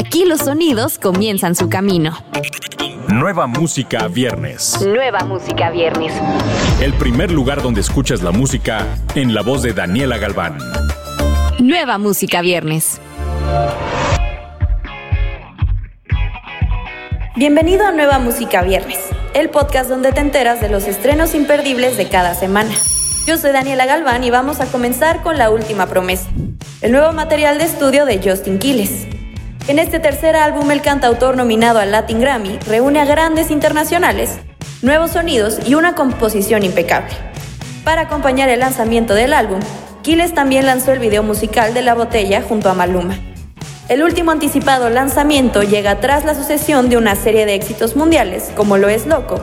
Aquí los sonidos comienzan su camino. Nueva música viernes. Nueva música viernes. El primer lugar donde escuchas la música en la voz de Daniela Galván. Nueva música viernes. Bienvenido a Nueva Música Viernes, el podcast donde te enteras de los estrenos imperdibles de cada semana. Yo soy Daniela Galván y vamos a comenzar con La Última Promesa, el nuevo material de estudio de Justin Quiles. En este tercer álbum, el cantautor nominado al Latin Grammy reúne a grandes internacionales, nuevos sonidos y una composición impecable. Para acompañar el lanzamiento del álbum, Quiles también lanzó el video musical de La Botella junto a Maluma. El último anticipado lanzamiento llega tras la sucesión de una serie de éxitos mundiales, como lo es Loco,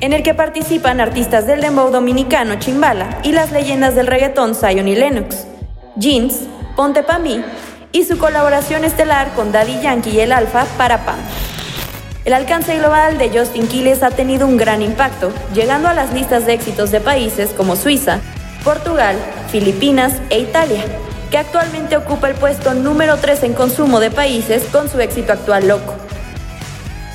en el que participan artistas del dembow dominicano Chimbala y las leyendas del reggaetón Zion y Lennox, Jeans, Ponte Pa' Mí y su colaboración estelar con Daddy Yankee y el Alfa para Pam. El alcance global de Justin Quiles ha tenido un gran impacto, llegando a las listas de éxitos de países como Suiza, Portugal, Filipinas e Italia, que actualmente ocupa el puesto número 3 en consumo de países con su éxito actual Loco.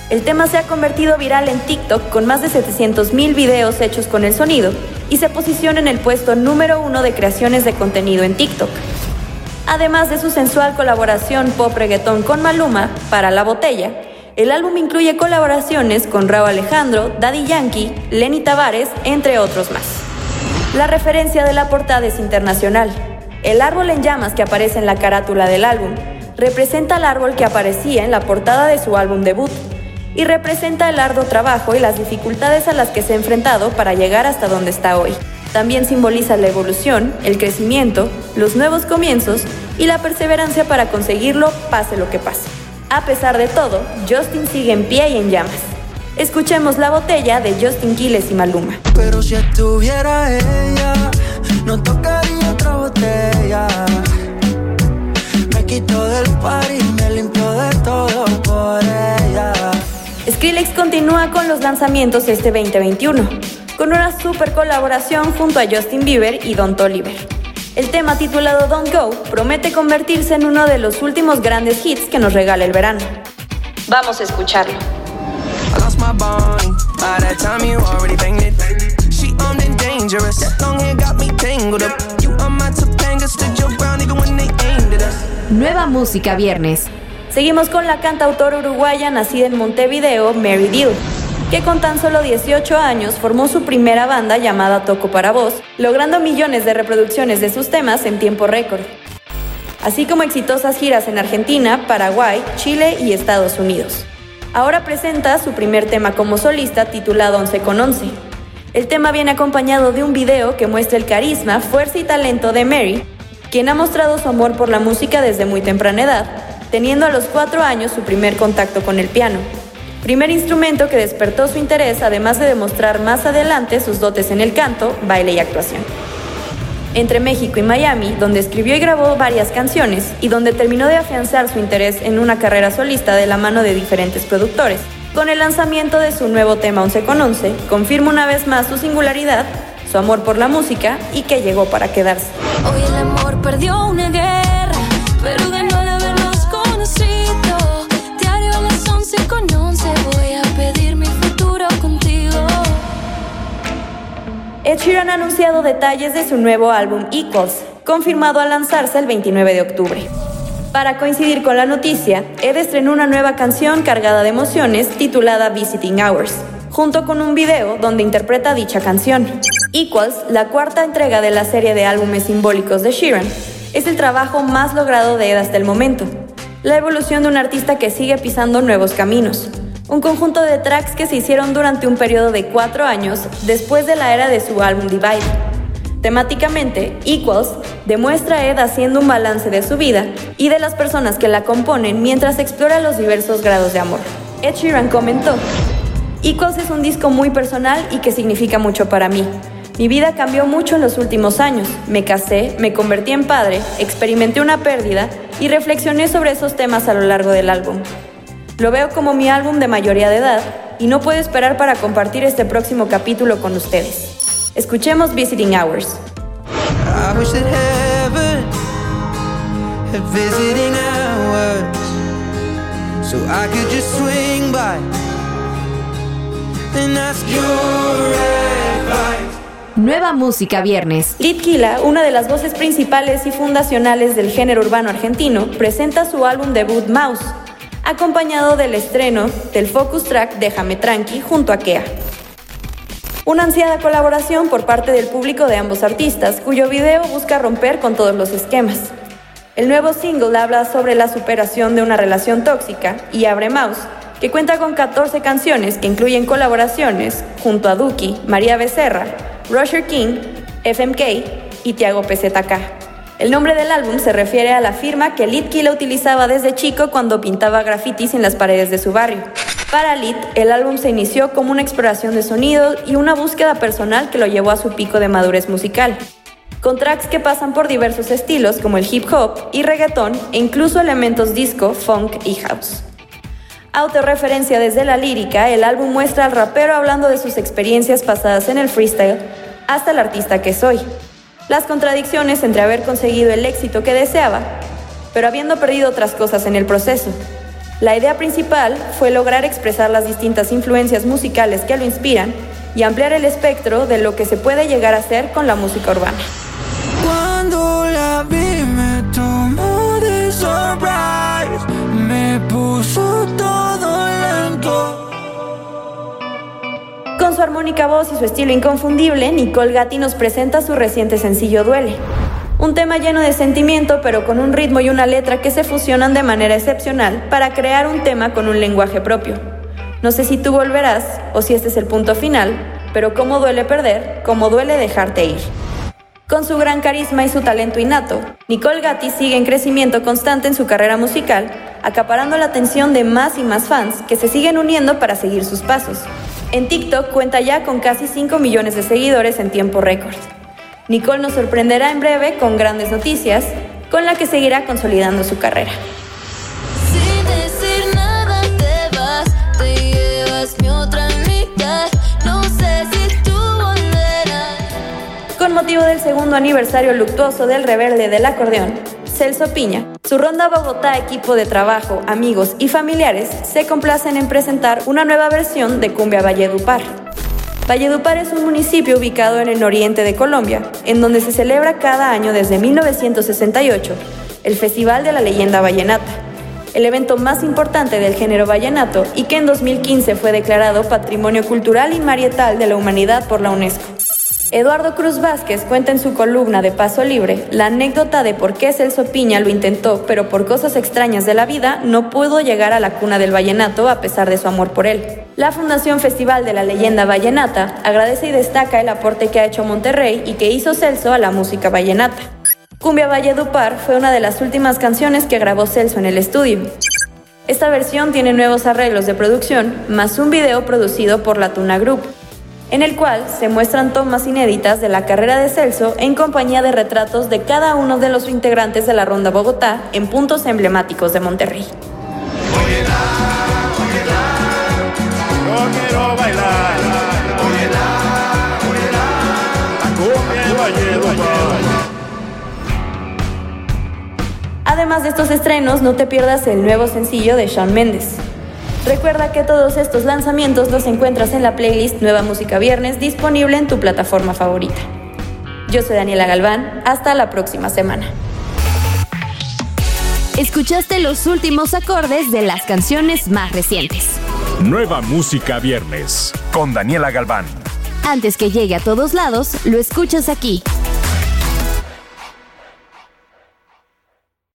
El tema se ha convertido viral en TikTok con más de 700.000 videos hechos con el sonido y se posiciona en el puesto número uno de creaciones de contenido en TikTok. Además de su sensual colaboración pop reggaetón con Maluma para La Botella, el álbum incluye colaboraciones con Raúl Alejandro, Daddy Yankee, Lenny Tavares, entre otros más. La referencia de la portada es internacional. El árbol en llamas que aparece en la carátula del álbum representa el árbol que aparecía en la portada de su álbum debut, y representa el arduo trabajo y las dificultades a las que se ha enfrentado para llegar hasta donde está hoy. También simboliza la evolución, el crecimiento, los nuevos comienzos y la perseverancia para conseguirlo pase lo que pase. A pesar de todo, Justin sigue en pie y en llamas. Escuchemos la botella de Justin Quiles y Maluma. Pero si estuviera ella, no tocaría otra botella. Me quito del par y me limpio de todo por ella. Skrillex continúa con los lanzamientos este 2021, con una super colaboración junto a Justin Bieber y Don Toliver. El tema titulado Don't Go promete convertirse en uno de los últimos grandes hits que nos regala el verano. Vamos a escucharlo. I lost my Bonnie. By that time you already banged it. She armed and dangerous. That long hair got me tangled up. You are my Topanga, stood your ground even when they aimed at us. Nueva música viernes. Seguimos con la cantautora uruguaya nacida en Montevideo, Mary Deal, que con tan solo 18 años formó su primera banda llamada Toco para Voz, logrando millones de reproducciones de sus temas en tiempo récord, así como exitosas giras en Argentina, Paraguay, Chile y Estados Unidos. Ahora presenta su primer tema como solista titulado 11 con 11. El tema viene acompañado de un video que muestra el carisma, fuerza y talento de Mary, quien ha mostrado su amor por la música desde muy temprana edad, teniendo a los cuatro años su primer contacto con el piano. Primer instrumento que despertó su interés, además de demostrar más adelante sus dotes en el canto, baile y actuación. Entre México y Miami, donde escribió y grabó varias canciones y donde terminó de afianzar su interés en una carrera solista de la mano de diferentes productores. Con el lanzamiento de su nuevo tema 11 con 11, confirma una vez más su singularidad, su amor por la música y que llegó para quedarse. Hoy el amor perdió una guerra, anunciado detalles de su nuevo álbum Equals, confirmado al lanzarse el 29 de octubre. Para coincidir con la noticia, Ed estrenó una nueva canción cargada de emociones titulada Visiting Hours, junto con un video donde interpreta dicha canción. Equals, la cuarta entrega de la serie de álbumes simbólicos de Sheeran, es el trabajo más logrado de Ed hasta el momento. La evolución de un artista que sigue pisando nuevos caminos. Un conjunto de tracks que se hicieron durante un periodo de cuatro años después de la era de su álbum Divide. Temáticamente, Equals demuestra a Ed haciendo un balance de su vida y de las personas que la componen mientras explora los diversos grados de amor. Ed Sheeran comentó, Equals es un disco muy personal y que significa mucho para mí. Mi vida cambió mucho en los últimos años. Me casé, me convertí en padre, experimenté una pérdida y reflexioné sobre esos temas a lo largo del álbum. Lo veo como mi álbum de mayoría de edad y no puedo esperar para compartir este próximo capítulo con ustedes. Escuchemos Visiting Hours. Nueva música viernes. Litkila, una de las voces principales y fundacionales del género urbano argentino, presenta su álbum debut Mouse, acompañado del estreno del focus track Déjame Tranqui junto a Kea. Una ansiada colaboración por parte del público de ambos artistas, cuyo video busca romper con todos los esquemas. El nuevo single habla sobre la superación de una relación tóxica y Abre Mouse, que cuenta con 14 canciones que incluyen colaboraciones junto a Duki, María Becerra, Roger King, FMK y Tiago PZK. El nombre del álbum se refiere a la firma que Litkila utilizaba desde chico cuando pintaba grafitis en las paredes de su barrio. Para Lit, el álbum se inició como una exploración de sonido y una búsqueda personal que lo llevó a su pico de madurez musical. Con tracks que pasan por diversos estilos como el hip hop y reggaetón e incluso elementos disco, funk y house. Autorreferencia desde la lírica, el álbum muestra al rapero hablando de sus experiencias pasadas en el freestyle hasta el artista que soy. Las contradicciones entre haber conseguido el éxito que deseaba, pero habiendo perdido otras cosas en el proceso. La idea principal fue lograr expresar las distintas influencias musicales que lo inspiran y ampliar el espectro de lo que se puede llegar a hacer con la música urbana. Su armónica voz y su estilo inconfundible, Nicole Gatti nos presenta su reciente sencillo Duele. Un tema lleno de sentimiento, pero con un ritmo y una letra que se fusionan de manera excepcional para crear un tema con un lenguaje propio. No sé si tú volverás o si este es el punto final, pero cómo duele perder, cómo duele dejarte ir. Con su gran carisma y su talento innato, Nicole Gatti sigue en crecimiento constante en su carrera musical, acaparando la atención de más y más fans que se siguen uniendo para seguir sus pasos. En TikTok cuenta ya con casi 5 millones de seguidores en tiempo récord. Nicole nos sorprenderá en breve con grandes noticias, con la que seguirá consolidando su carrera. Con motivo del segundo aniversario luctuoso del rebelde del acordeón, Celso Piña, su ronda Bogotá equipo de trabajo, amigos y familiares se complacen en presentar una nueva versión de Cumbia Valledupar. Valledupar es un municipio ubicado en el oriente de Colombia, en donde se celebra cada año desde 1968 el Festival de la Leyenda Vallenata, el evento más importante del género vallenato y que en 2015 fue declarado Patrimonio Cultural Inmarietal de la Humanidad por la UNESCO. Eduardo Cruz Vázquez cuenta en su columna de Paso Libre la anécdota de por qué Celso Piña lo intentó, pero por cosas extrañas de la vida no pudo llegar a la cuna del vallenato a pesar de su amor por él. La Fundación Festival de la Leyenda Vallenata agradece y destaca el aporte que ha hecho Monterrey y que hizo Celso a la música vallenata. Cumbia Valledupar fue una de las últimas canciones que grabó Celso en el estudio. Esta versión tiene nuevos arreglos de producción, más un video producido por la Tuna Group, en el cual se muestran tomas inéditas de la carrera de Celso en compañía de retratos de cada uno de los integrantes de la Ronda Bogotá en puntos emblemáticos de Monterrey. Además de estos estrenos, no te pierdas el nuevo sencillo de Shawn Mendes. Recuerda que todos estos lanzamientos los encuentras en la playlist Nueva Música Viernes disponible en tu plataforma favorita. Yo soy Daniela Galván, hasta la próxima semana. Escuchaste los últimos acordes de las canciones más recientes. Nueva música viernes con Daniela Galván. Antes que llegue a todos lados, lo escuchas aquí.